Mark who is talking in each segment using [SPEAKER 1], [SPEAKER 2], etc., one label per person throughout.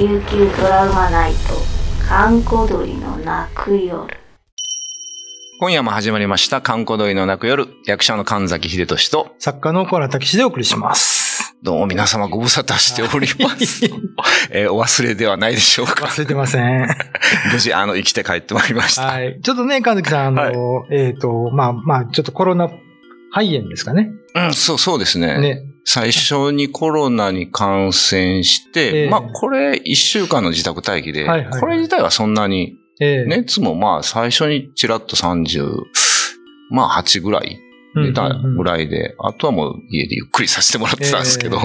[SPEAKER 1] 琉球ドラマナイト閑古鳥の泣く夜
[SPEAKER 2] 今夜も始まりました、観光鳥の泣く夜、役者の神崎秀俊と、
[SPEAKER 3] 作家の小原武史でお送りします。
[SPEAKER 2] どうも皆様ご無沙汰しております。えーお忘れではないでしょうか。
[SPEAKER 3] 忘れてません。
[SPEAKER 2] 無事、あの、生きて帰ってまいりました。
[SPEAKER 3] はい。ちょっとね、神崎さん、あの、えっ、と、まあまあ、ちょっとコロナ肺炎ですかね。
[SPEAKER 2] うん、そう、そうですね。
[SPEAKER 3] ね。
[SPEAKER 2] 最初にコロナに感染して、
[SPEAKER 3] ええ。
[SPEAKER 2] まあ、これ、一週間の自宅待機で、
[SPEAKER 3] はいはい
[SPEAKER 2] これ自体はそんなに、
[SPEAKER 3] ええ。
[SPEAKER 2] 熱もまあ、最初にちらっと30、まあ、8ぐらい出たぐらいで、あとはもう家でゆっくりさせてもらってたんですけど、
[SPEAKER 3] ええ。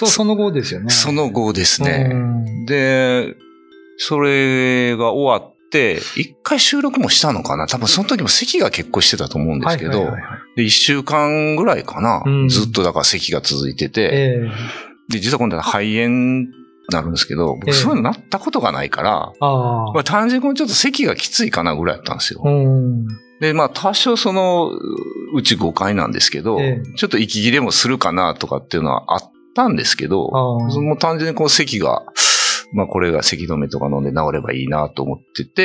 [SPEAKER 3] そう、その後ですよね。
[SPEAKER 2] その後ですね。
[SPEAKER 3] うん。
[SPEAKER 2] で、それが終わって、一回収録もしたのかな。多分その時も咳が結構してたと思うんですけど、
[SPEAKER 3] はいはいはいはい
[SPEAKER 2] で、一週間ぐらいかな、
[SPEAKER 3] うん。
[SPEAKER 2] ずっとだから咳が続いてて、
[SPEAKER 3] え
[SPEAKER 2] で、実は今度は肺炎になるんですけど、
[SPEAKER 3] ええ。
[SPEAKER 2] 僕そういうのなったことがないから、
[SPEAKER 3] えああ。
[SPEAKER 2] まあ単純にちょっと咳がきついかなぐらいだったんですよ。
[SPEAKER 3] うん。
[SPEAKER 2] で、まあ多少その、うち5回なんですけど、
[SPEAKER 3] え
[SPEAKER 2] ちょっと息切れもするかなとかっていうのはあったんですけど、その単純にこう咳が、まあこれが咳止めとか飲んで治ればいいなと思ってて、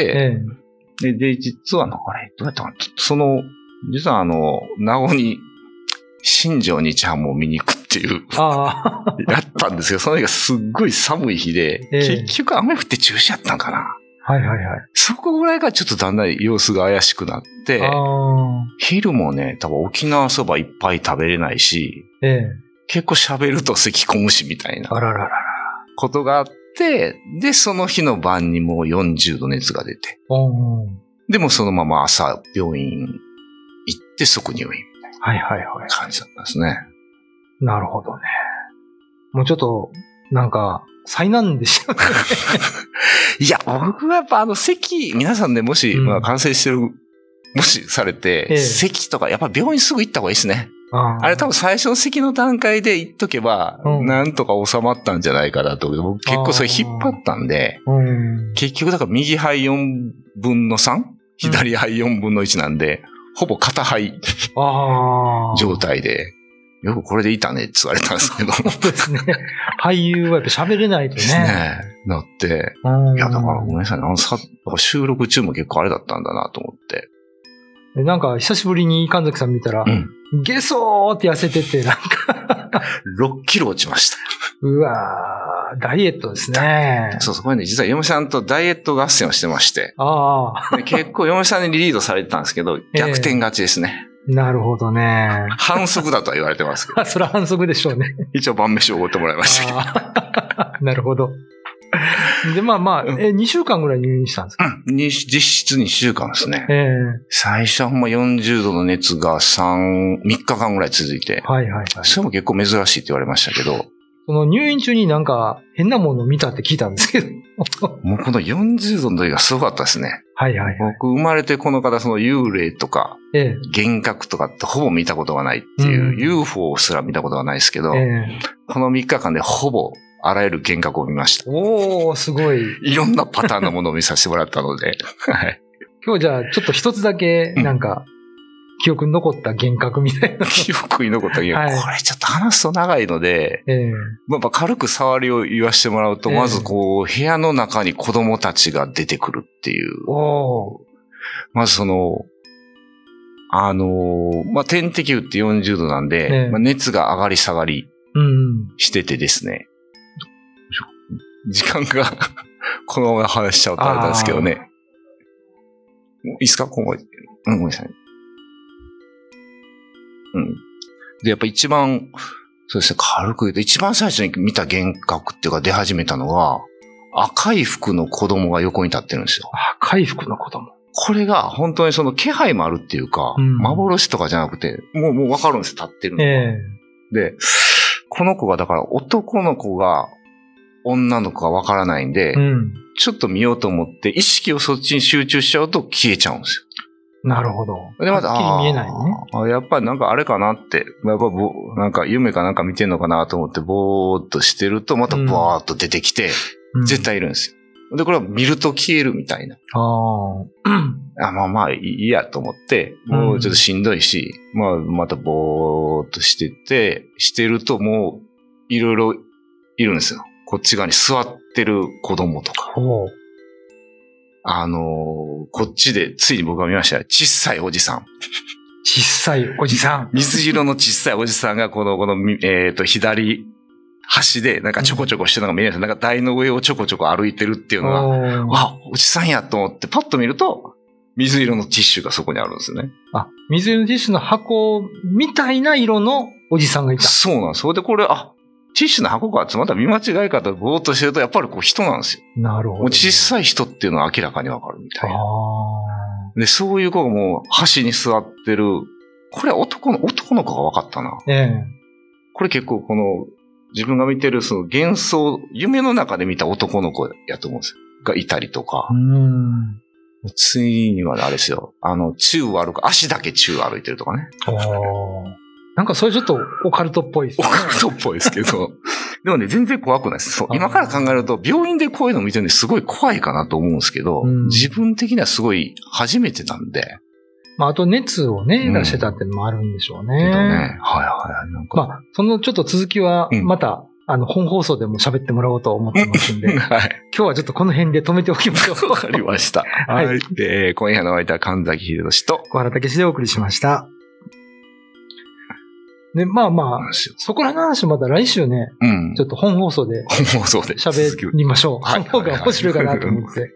[SPEAKER 3] ええ。
[SPEAKER 2] で、で、実はな、あれ、どうやったかな。その、実はあの、名護に、新庄日ハムを見に行くっていう、
[SPEAKER 3] ああ。
[SPEAKER 2] やったんですけど、その日がすっごい寒い日で、
[SPEAKER 3] ええ
[SPEAKER 2] 結局雨降って中止やったんかな。
[SPEAKER 3] はいはいはい。
[SPEAKER 2] そこぐらいがちょっとだんだん様子が怪しくなって。昼もね、多分沖縄そばいっぱい食べれないし、
[SPEAKER 3] ええ
[SPEAKER 2] 結構喋ると咳込むしみたいな
[SPEAKER 3] あらららら。
[SPEAKER 2] ことがあって、で、その日の晩にもう40度熱が出て、
[SPEAKER 3] うん。
[SPEAKER 2] でもそのまま朝病院行って即入院みたいな
[SPEAKER 3] はいはいはい。
[SPEAKER 2] 感じだったんですね。
[SPEAKER 3] なるほどね。もうちょっと、なんか、災難でしたね。
[SPEAKER 2] いや、僕はやっぱあの咳、皆さんね、もし、
[SPEAKER 3] うん
[SPEAKER 2] まあ感染してる、もしされて、
[SPEAKER 3] ええ
[SPEAKER 2] 咳とか、やっぱ病院すぐ行った方がいいですね。
[SPEAKER 3] あ
[SPEAKER 2] あれ多分最初の咳の段階で行っとけば、
[SPEAKER 3] うん
[SPEAKER 2] なんとか収まったんじゃないかなと思う。僕結構それ引っ張ったんで、
[SPEAKER 3] うん。
[SPEAKER 2] 結局だから右肺4分の 3? 左肺4分の1なんで、ほぼ片肺。状態で、よくこれでいたねって言われたんですけど。
[SPEAKER 3] そうですね。俳優はやっぱ喋れないとね。
[SPEAKER 2] ですね。なって、
[SPEAKER 3] うん
[SPEAKER 2] いや、だからごめんなさいね。あのさ、収録中も結構あれだったんだなと思って。
[SPEAKER 3] でなんか、久しぶりに神崎さん見たら、
[SPEAKER 2] うん。
[SPEAKER 3] ゲソーって痩せてて、なんか、
[SPEAKER 2] 6キロ落ちました。
[SPEAKER 3] うわー、ダイエットですね。
[SPEAKER 2] そうそう、これね、実は嫁さんとダイエット合戦をしてまして、
[SPEAKER 3] ああ、
[SPEAKER 2] で結構嫁さんにリードされてたんですけど、逆転勝ちですね。
[SPEAKER 3] なるほどね。
[SPEAKER 2] 反則だとは言われてますけど、
[SPEAKER 3] あ それは反則でしょうね。
[SPEAKER 2] 一応晩飯をおごってもらいましたけど。
[SPEAKER 3] なるほど。で、まあまあ、
[SPEAKER 2] うん
[SPEAKER 3] え、2週間ぐらい入院したんですか？
[SPEAKER 2] うんに実質2週間ですね。
[SPEAKER 3] ええ
[SPEAKER 2] 最初はほんま40度の熱が3、3日間ぐらい続いて、
[SPEAKER 3] はいはいはい。
[SPEAKER 2] それも結構珍しいって言われましたけど、
[SPEAKER 3] その入院中になんか変なものを見たって聞いたんですけど。
[SPEAKER 2] もうこの40度の時がすごかったですね。
[SPEAKER 3] はいはいはい。
[SPEAKER 2] 僕生まれてこの方、その幽霊とか、
[SPEAKER 3] ええ
[SPEAKER 2] 幻覚とかってほぼ見たことがないっていう、
[SPEAKER 3] うん
[SPEAKER 2] UFO すら見たことがないですけど、
[SPEAKER 3] ええ
[SPEAKER 2] この3日間でほぼあらゆる幻覚を見ました。
[SPEAKER 3] おー、すごい。
[SPEAKER 2] いろんなパターンのものを見させてもらったので、はい。
[SPEAKER 3] 今日じゃあちょっと一つだけなんか、記憶に残った幻覚みたいな。
[SPEAKER 2] 記憶に残ったけど、
[SPEAKER 3] はい
[SPEAKER 2] これちょっと話すと長いので、
[SPEAKER 3] ええ
[SPEAKER 2] まあ軽く触りを言わせてもらうと、
[SPEAKER 3] ええ
[SPEAKER 2] まずこう、部屋の中に子供たちが出てくるっていう。まずその、あのーまあ、点滴打って40度なんで、
[SPEAKER 3] ええ
[SPEAKER 2] まあ、熱が上がり下がり
[SPEAKER 3] うん。
[SPEAKER 2] しててですね。時間が このまま話しちゃうとあれなんですけどね。いいですか？今後。うん、ごめんなさい。うん。で、やっぱ一番、そうですね、軽く言うと、一番最初に見た幻覚っていうか出始めたのが、赤い服の子供が横に立ってるんですよ。
[SPEAKER 3] あ、回復の子供。
[SPEAKER 2] これが本当にその気配もあるっていうか、
[SPEAKER 3] うん
[SPEAKER 2] 幻とかじゃなくて、もうもうわかるんです、立ってるのが。
[SPEAKER 3] ええ
[SPEAKER 2] で、この子がだから男の子が女の子がわからないんで、
[SPEAKER 3] うん。
[SPEAKER 2] ちょっと見ようと思って意識をそっちに集中しちゃうと消えちゃうんです
[SPEAKER 3] なるほど。
[SPEAKER 2] よ。で、また、
[SPEAKER 3] はっきり見えないね。
[SPEAKER 2] あやっぱりなんかあれかなって、やっぱぼなんか夢かなんか見てんのかなと思ってぼーっとしてるとまたバーっと出てきて、
[SPEAKER 3] うん
[SPEAKER 2] 絶。対いるんですよ。で、これは見ると消えるみたいな。
[SPEAKER 3] ああ。
[SPEAKER 2] あ、まあまあいいやと思って、もうちょっとしんどいし、まあまたぼーっとしてて、してるともういろいろいるんですよ。こっち側に座ってる子供とか、
[SPEAKER 3] ほう。
[SPEAKER 2] あのーこっちでついに僕が見ましたよ。小さいおじさん。
[SPEAKER 3] 小さいおじさん。
[SPEAKER 2] 水色の小さいおじさんが、この、この、みえっ、と、左端で、なんかちょこちょこしてるのが見えるんですなんか台の上をちょこちょこ歩いてるっていうのが、わ、おじさんやと思って、パッと見ると、水色のティッシュがそこにあるんですよね。
[SPEAKER 3] あ、水色のティッシュの箱みたいな色のおじさんがいた。
[SPEAKER 2] そうなんです。それでこれ、あ、ティッシュの箱かってまた見間違いかとぼーっとしてると、やっぱりこう人なんですよ。
[SPEAKER 3] なるほど。
[SPEAKER 2] もう小さい人っていうのは明らかにわかるみたいな。
[SPEAKER 3] あ
[SPEAKER 2] で、そういう子がもう端に座ってる。これは男の、男の子が分かったな。
[SPEAKER 3] あ。ええ。
[SPEAKER 2] これ結構この、自分が見てるその幻想、夢の中で見た男の子やと思うんですよ。がいたりとか
[SPEAKER 3] う。ん。
[SPEAKER 2] ついにはあれですよ。あの、宙を歩く、足だけ宙を歩いてるとかね。
[SPEAKER 3] おーなんかそれちょっとオカルトっぽいです
[SPEAKER 2] オ
[SPEAKER 3] ね。
[SPEAKER 2] カルトっぽいですけど。でもね、全然怖くないです。そう今から考えると、病院でこういうの見てるんですごい怖いかなと思うんですけど、
[SPEAKER 3] うん
[SPEAKER 2] 自分的にはすごい初めてなんで。
[SPEAKER 3] まあ、あと熱をね、
[SPEAKER 2] うん
[SPEAKER 3] 出してたってのもあるんでしょうね。
[SPEAKER 2] けどね。はいはい。なんか。
[SPEAKER 3] まあ、そのちょっと続きは、
[SPEAKER 2] うん
[SPEAKER 3] また、あの、本放送でも喋ってもらおうと思ってますんで、今
[SPEAKER 2] はい。
[SPEAKER 3] 日はちょっとこの辺で止めておきましょう。
[SPEAKER 2] わかりました。
[SPEAKER 3] は い
[SPEAKER 2] はい。で、今夜のお相手は神崎秀俊と、
[SPEAKER 3] 小原武史でお送りしました。で、まあまあ。そこらの話また来週ね、
[SPEAKER 2] うん
[SPEAKER 3] ちょ。っと本放送で
[SPEAKER 2] 本放送で
[SPEAKER 3] 喋りましょう。
[SPEAKER 2] はい
[SPEAKER 3] その方が面白いかなと思って。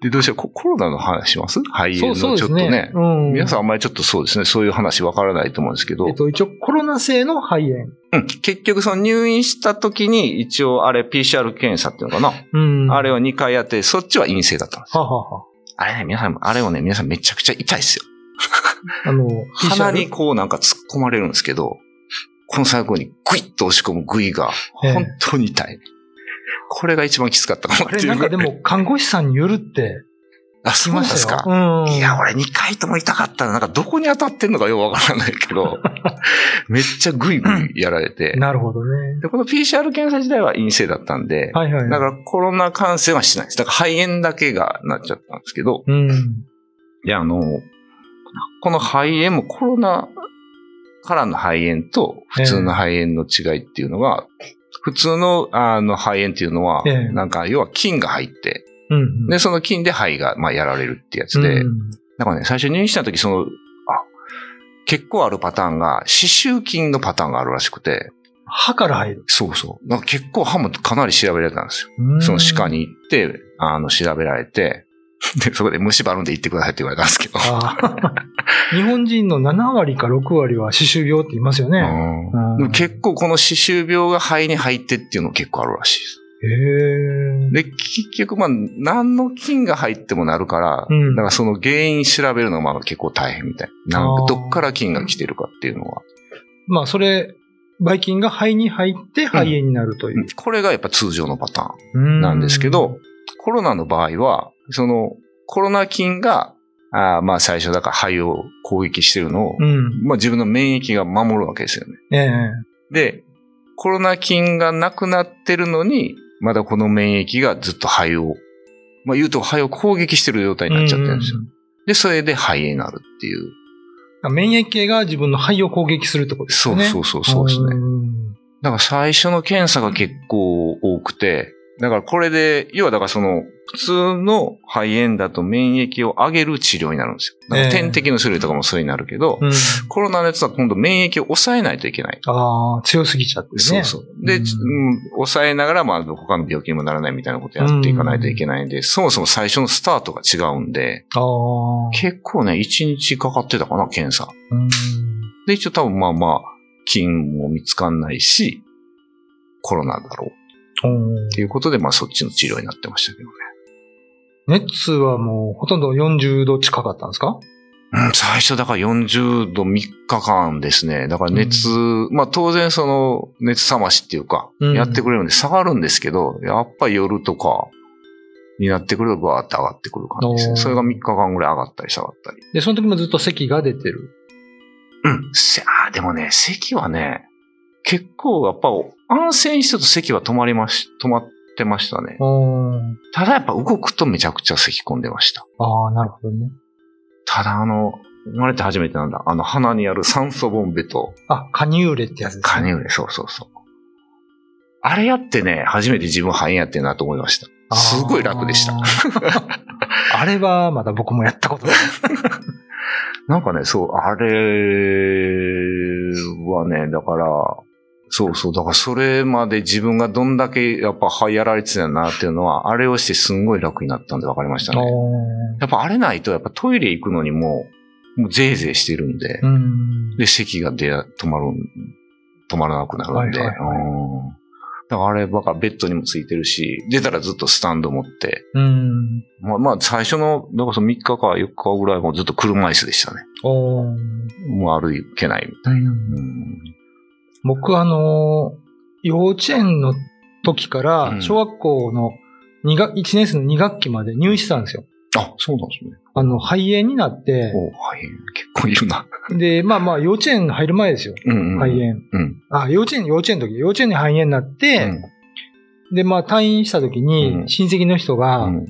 [SPEAKER 2] で、どうしよう、ココロナの話します？肺炎のちょっとね。。
[SPEAKER 3] うん。
[SPEAKER 2] 皆さんあんまりちょっとそうですね、そういう話わからないと思うんですけど、
[SPEAKER 3] えっと、一応コロナ性の肺炎。
[SPEAKER 2] うん、結局その入院した時に一応あれ PCR 検査っていうのかな、
[SPEAKER 3] うん。
[SPEAKER 2] あれを2回やって、そっちは陰性だったんです
[SPEAKER 3] ははは
[SPEAKER 2] あれね、皆さん、あれをね、皆さんめちゃくちゃ痛いですよ。
[SPEAKER 3] あの、
[SPEAKER 2] 鼻にこうなんか突っ込まれるんですけど、この最後にグイッと押し込むグイが、
[SPEAKER 3] ええ
[SPEAKER 2] 本当に痛い。これが一番きつかったかも
[SPEAKER 3] あれなんかでも、看護師さんによるって
[SPEAKER 2] あ、そうなんです。か。
[SPEAKER 3] うん。
[SPEAKER 2] いや、俺2回とも痛かったら、なんかどこに当たってんのかよくわからないけど、めっちゃグイグイやられて。
[SPEAKER 3] なるほどね。
[SPEAKER 2] で、この PCR 検査自体は陰性だったんで、
[SPEAKER 3] はいはい。
[SPEAKER 2] だからコロナ感染はしないです。だから肺炎だけがなっちゃったんですけど、
[SPEAKER 3] うん。
[SPEAKER 2] いや、あの、この肺炎もコロナからの肺炎と普通の肺炎の違いっていうのが、普通のあの肺炎っていうのは、
[SPEAKER 3] ええ
[SPEAKER 2] なんか要は菌が入って、
[SPEAKER 3] うん。
[SPEAKER 2] で、その菌で肺がまあやられるってやつで、
[SPEAKER 3] うん
[SPEAKER 2] だからね、最初入院した時、その、あ、結構あるパターンが、歯周菌のパターンがあるらしくて、
[SPEAKER 3] 歯から入る。
[SPEAKER 2] そうそう。結構歯もかなり調べられたんですよ。
[SPEAKER 3] うん
[SPEAKER 2] その歯科に行って、あの、調べられて、で、そこで虫歯るんで行ってくださいって言われたんですけど。
[SPEAKER 3] 日本人の7割か6割は歯周病って言いますよね。
[SPEAKER 2] 結構この歯周病が肺に入ってっていうの結構あるらしいです。で、結局まあ、何の菌が入ってもなるから、
[SPEAKER 3] うん
[SPEAKER 2] だからその原因調べるのがまあ結構大変みたい。などっから菌が来てるかっていうのは。
[SPEAKER 3] まあ、それ、ばい菌が肺に入って肺炎になるという。
[SPEAKER 2] これがやっぱ通常のパターン。
[SPEAKER 3] うん
[SPEAKER 2] なんですけど、、コロナの場合は、そのコロナ菌が、あーまあ最初だから肺を攻撃してるのを、
[SPEAKER 3] うん。
[SPEAKER 2] まあ自分の免疫が守るわけですよね。
[SPEAKER 3] ええ。
[SPEAKER 2] で、コロナ菌がなくなってるのに、まだこの免疫がずっと肺を、まあ言うと肺を攻撃してる状態になっちゃってるんですよ。で、それで肺炎になるっていう。
[SPEAKER 3] うん。免疫系が自分の肺を攻撃するってことですね。
[SPEAKER 2] そうそうそうそうですね。
[SPEAKER 3] ん
[SPEAKER 2] だから最初の検査が結構多くて、だからこれで、要はだからその、普通の肺炎だと免疫を上げる治療になるんですよ。点滴の種類とかもそうになるけど、
[SPEAKER 3] うん。
[SPEAKER 2] コロナのやつは今度免疫を抑えないといけない。
[SPEAKER 3] ああ、強すぎちゃってね。
[SPEAKER 2] そうそう。で、
[SPEAKER 3] うん
[SPEAKER 2] うん抑えながら、まあ、他の病気にもならないみたいなことやっていかないといけないんで、そもそも最初のスタートが違うんで。結構ね、1日かかってたかな、検査。
[SPEAKER 3] うん。
[SPEAKER 2] で、一応多分まあまあ、菌も見つかんないし、コロナだろう
[SPEAKER 3] うん
[SPEAKER 2] っていうことで、まあそっちの治療になってましたけどね。
[SPEAKER 3] 熱はもうほとんど40度近かったんですか？
[SPEAKER 2] うん、最初だから40度3日間ですね。だから熱、まあ当然その熱冷ましっていうか、
[SPEAKER 3] うん
[SPEAKER 2] やってくれるんで下がるんですけど、やっぱり夜とかになってくるとバーって上がってくる感じですね。それが3日間ぐらい上がったり下がったり。
[SPEAKER 3] で、その時もずっと咳が出てる？
[SPEAKER 2] うん。せあーでもね、咳はね、結構やっぱ安静にしてると咳は止まりまし、止まってましたね。
[SPEAKER 3] うん。
[SPEAKER 2] ただやっぱ動くとめちゃくちゃ咳込んでました。
[SPEAKER 3] ああ、なるほどね。
[SPEAKER 2] ただあの、生まれて初めてなんだ。あの鼻にある酸素ボンベと
[SPEAKER 3] あ、カニューレってやつです、ね。
[SPEAKER 2] カニューレ、そうそうそう。あれやってね、初めて自分肺炎やってんなと思いました。すごい楽でした。
[SPEAKER 3] あれはまだ僕もやったことない。
[SPEAKER 2] なんかね、そう、あれはね、だから、そうそう、だからそれまで自分がどんだけやっぱ肺やられてたんだなっていうのは、あれをしてすんごい楽になったんで分かりましたね。やっぱあれないと、やっぱトイレ行くのにも、もうぜいぜいしてるんで、
[SPEAKER 3] うん。
[SPEAKER 2] で、咳が出、止まるん、止まらなくなるんで、
[SPEAKER 3] はいはいはい
[SPEAKER 2] うんだからあれ、ばかベッドにもついてるし、出たらずっとスタンド持って、
[SPEAKER 3] うん。
[SPEAKER 2] まあまあ最初の、だからその3日か4日ぐらいもずっと車椅子でしたね。
[SPEAKER 3] おー
[SPEAKER 2] もう歩けないみたいな。
[SPEAKER 3] うん
[SPEAKER 2] うん
[SPEAKER 3] 僕あのー幼稚園の時か
[SPEAKER 2] う
[SPEAKER 3] ら
[SPEAKER 2] ん
[SPEAKER 3] 小学校の2学、1年生の2学期まで入院してたんですよ。
[SPEAKER 2] あ、そうなんですね。
[SPEAKER 3] あの、肺炎になって、
[SPEAKER 2] おはい。結構いるな。
[SPEAKER 3] で、まあまあ幼稚園入る前ですよ。
[SPEAKER 2] うんうん。
[SPEAKER 3] 肺炎。
[SPEAKER 2] うん。
[SPEAKER 3] あ、幼稚園、幼稚園の時、幼稚園に肺炎になって、
[SPEAKER 2] うん
[SPEAKER 3] で、まあ退院した時
[SPEAKER 2] う
[SPEAKER 3] に
[SPEAKER 2] ん
[SPEAKER 3] 親戚の人が、
[SPEAKER 2] うん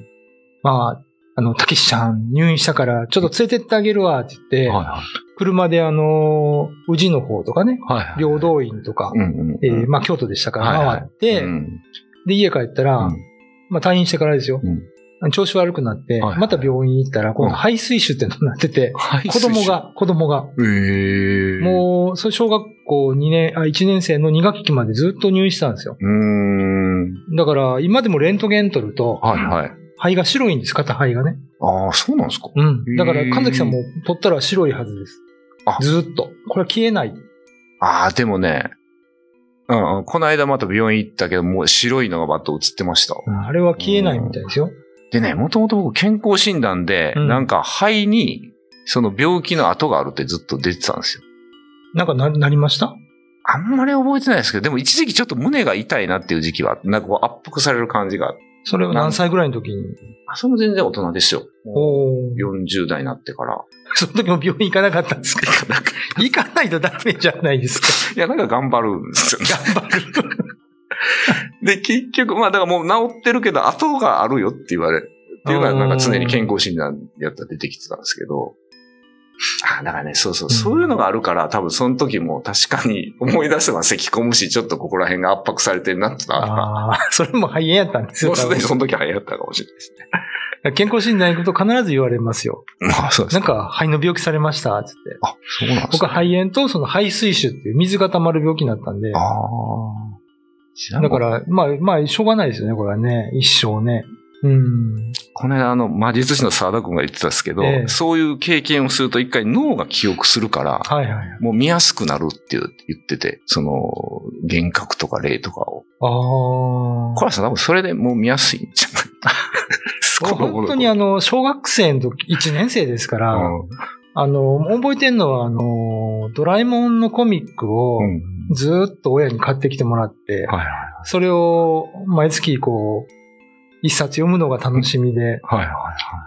[SPEAKER 3] まあ、あの、たけしちゃん入院したからちょっと連れてってあげるわって言って、
[SPEAKER 2] はいは
[SPEAKER 3] 車であの、宇治の方とかね、
[SPEAKER 2] い。はいはい。
[SPEAKER 3] 平等院とか、
[SPEAKER 2] うんうん。
[SPEAKER 3] えーまあ京都でしたから
[SPEAKER 2] はいはい
[SPEAKER 3] 回って、
[SPEAKER 2] うん
[SPEAKER 3] で、家帰ったら、
[SPEAKER 2] うん
[SPEAKER 3] まあ退院してからですよ。調子悪くなって、
[SPEAKER 2] はい
[SPEAKER 3] また病院行ったら、今度肺水腫ってのになってて、
[SPEAKER 2] はい
[SPEAKER 3] 子供。が、子供が、
[SPEAKER 2] ええ。
[SPEAKER 3] もう、それ小学校2年、あ、1年生の2学期までずっと入院してたんですよ。だから、今でもレントゲン取ると、
[SPEAKER 2] はいはい。
[SPEAKER 3] 肺が白いんです、片肺がね。
[SPEAKER 2] ああ、そうなんですか。
[SPEAKER 3] うん。だから、神崎さんも取ったら白いはずです。
[SPEAKER 2] あ
[SPEAKER 3] ずっと。これは消えない。
[SPEAKER 2] ああ、でもね、うんうん、この間また病院行ったけど、もう白いのがバッと映ってました。
[SPEAKER 3] うんあれは消えないみたいですよ。
[SPEAKER 2] でね、もともと僕健康診断で、
[SPEAKER 3] うん
[SPEAKER 2] なんか肺に、その病気の跡があるってずっと出てたんですよ。
[SPEAKER 3] なんかな、なりました？
[SPEAKER 2] あんまり覚えてないですけど、でも一時期ちょっと胸が痛いなっていう時期は、なんかこう圧迫される感じがあって。
[SPEAKER 3] それは何歳ぐらいの時に？
[SPEAKER 2] あ、それも全然大人ですよ。
[SPEAKER 3] おー
[SPEAKER 2] 40代になってから。
[SPEAKER 3] その時も病院行かなかったんですか？行かないとダメじゃないですか。
[SPEAKER 2] いや、なんか頑張るんですよね。
[SPEAKER 3] 頑張る。
[SPEAKER 2] で、結局、まあだからもう治ってるけど、後があるよって言われる。っていうのはなんか常に健康診断やったら出てきてたんですけど。あ、だからね、そうそう、
[SPEAKER 3] うん
[SPEAKER 2] そういうのがあるから、多分その時も確かに思い出せば咳込むし、ちょっとここら辺が圧迫されてるなってのは
[SPEAKER 3] ああ、それも肺炎やったんですよ。
[SPEAKER 2] もうすでに
[SPEAKER 3] 多
[SPEAKER 2] その時は流行ったかもしれないですね。
[SPEAKER 3] 分健康診断行くと必ず言われますよ。
[SPEAKER 2] まあ、そうです
[SPEAKER 3] なんか肺の病気されました、つって。
[SPEAKER 2] あ、そうなんです
[SPEAKER 3] 僕は肺炎とその肺水腫っていう水が溜まる病気になったんで。
[SPEAKER 2] ああ。
[SPEAKER 3] だから、まあ、まあ、しょうがないですよね、これはね。一生ね。うん。
[SPEAKER 2] この間、あの、魔術師の沢田君が言ってたんですけど、
[SPEAKER 3] ええ
[SPEAKER 2] そういう経験をすると一回脳が記憶するから、
[SPEAKER 3] はいはいはい。
[SPEAKER 2] もう見やすくなるって言ってて、その、幻覚とか霊とかを。
[SPEAKER 3] ああ。
[SPEAKER 2] コラさん多分それでもう見やすいんじゃない
[SPEAKER 3] 本当にあの、小学生の時、1年生ですから、
[SPEAKER 2] うん
[SPEAKER 3] あの、覚えてんのは、あの、ドラえもんのコミックを
[SPEAKER 2] うん
[SPEAKER 3] ずーっと親に買ってきてもらって、
[SPEAKER 2] はいはい
[SPEAKER 3] それを毎月こう、一冊読むのが楽しみで、
[SPEAKER 2] はいは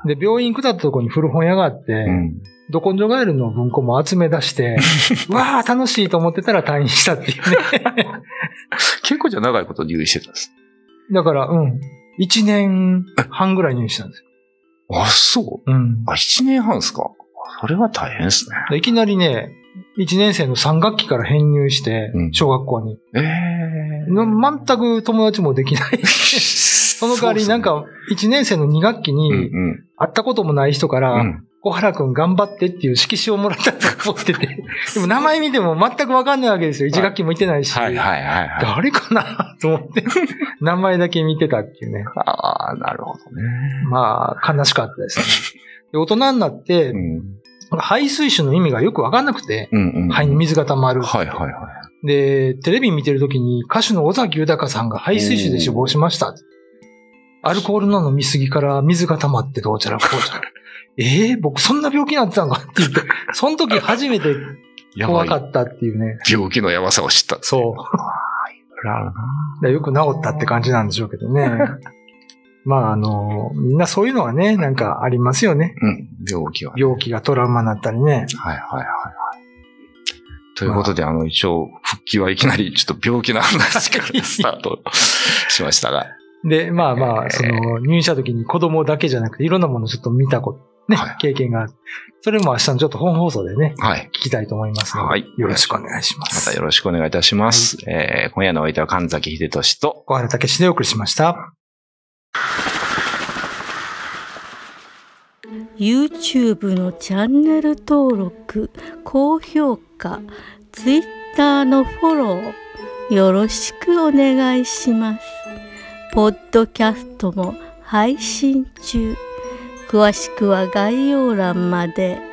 [SPEAKER 3] で、病院下ったところに古本屋があって、
[SPEAKER 2] いはい。うん
[SPEAKER 3] ど根性ガエルの文庫も集め出して、わあ楽しいと思ってたら退院したっていうね。
[SPEAKER 2] 結構じゃあ長いこと入院してたんです。
[SPEAKER 3] だから、うん。1年半ぐらい入院したんですよ。
[SPEAKER 2] あ、そう。
[SPEAKER 3] うん。
[SPEAKER 2] あ、一年半ですか。それは大変ですね。
[SPEAKER 3] でいきなりね、1年生の3学期から編入して
[SPEAKER 2] う、ん
[SPEAKER 3] 小学校に。
[SPEAKER 2] ええ
[SPEAKER 3] の全く友達もできない。その代わりなんか、1年生の2学期
[SPEAKER 2] うん
[SPEAKER 3] に、
[SPEAKER 2] うん。
[SPEAKER 3] 会ったこともない人から、
[SPEAKER 2] うん
[SPEAKER 3] 小原くん頑張ってっていう色紙をもらったと思ってて。でも名前見ても全くわかんないわけですよ。1学期も行ってないし。
[SPEAKER 2] はいはいはいはい。
[SPEAKER 3] 誰かな？と思って、名前だけ見てたっていうね。
[SPEAKER 2] ああ、なるほどね。
[SPEAKER 3] まあ、悲しかったですね。で大人になって
[SPEAKER 2] う、ん。
[SPEAKER 3] 排水種の意味がよくわかんなくて、
[SPEAKER 2] うんうん。
[SPEAKER 3] 肺に水が溜まる。
[SPEAKER 2] はいはいはい。
[SPEAKER 3] で、テレビ見てるときに歌手の尾崎豊さんが排水種で死亡しました。アルコールの飲みすぎから水が溜まってどうちゃらこうちゃら。ええ僕そんな病気になってたの？か って言って、その時初めて怖かったっていうね。
[SPEAKER 2] 病気のやばさを知った。
[SPEAKER 3] そう。
[SPEAKER 2] あるな。
[SPEAKER 3] でよく治ったって感じなんでしょうけどね。まあ、あの、みんなそういうのはね、なんかありますよね。
[SPEAKER 2] うん。病気は。
[SPEAKER 3] 病気がトラウマになったりね。
[SPEAKER 2] はいはいはいはい。ということで、あの、一応、復帰はいきなりちょっと病気の話からスタートしましたが。
[SPEAKER 3] で、まあまあ、
[SPEAKER 2] えー
[SPEAKER 3] その、入院した時に子供だけじゃなくて、いろんなものをちょっと見たこと、ね、
[SPEAKER 2] はい
[SPEAKER 3] 経験がある。それも明日のちょっと本放送でね、
[SPEAKER 2] はい。
[SPEAKER 3] 聞きたいと思いますので、
[SPEAKER 2] はい
[SPEAKER 3] よろしくお願いしま。
[SPEAKER 2] ますたよろしくお願いいたします。えー今夜のお相手は神崎秀俊と、
[SPEAKER 3] 小原武史でお送りしました。
[SPEAKER 4] YouTube のチャンネル登録高評価 Twitter のフォローよろしくお願いしますポッドキャストも配信中詳しくは概要欄まで。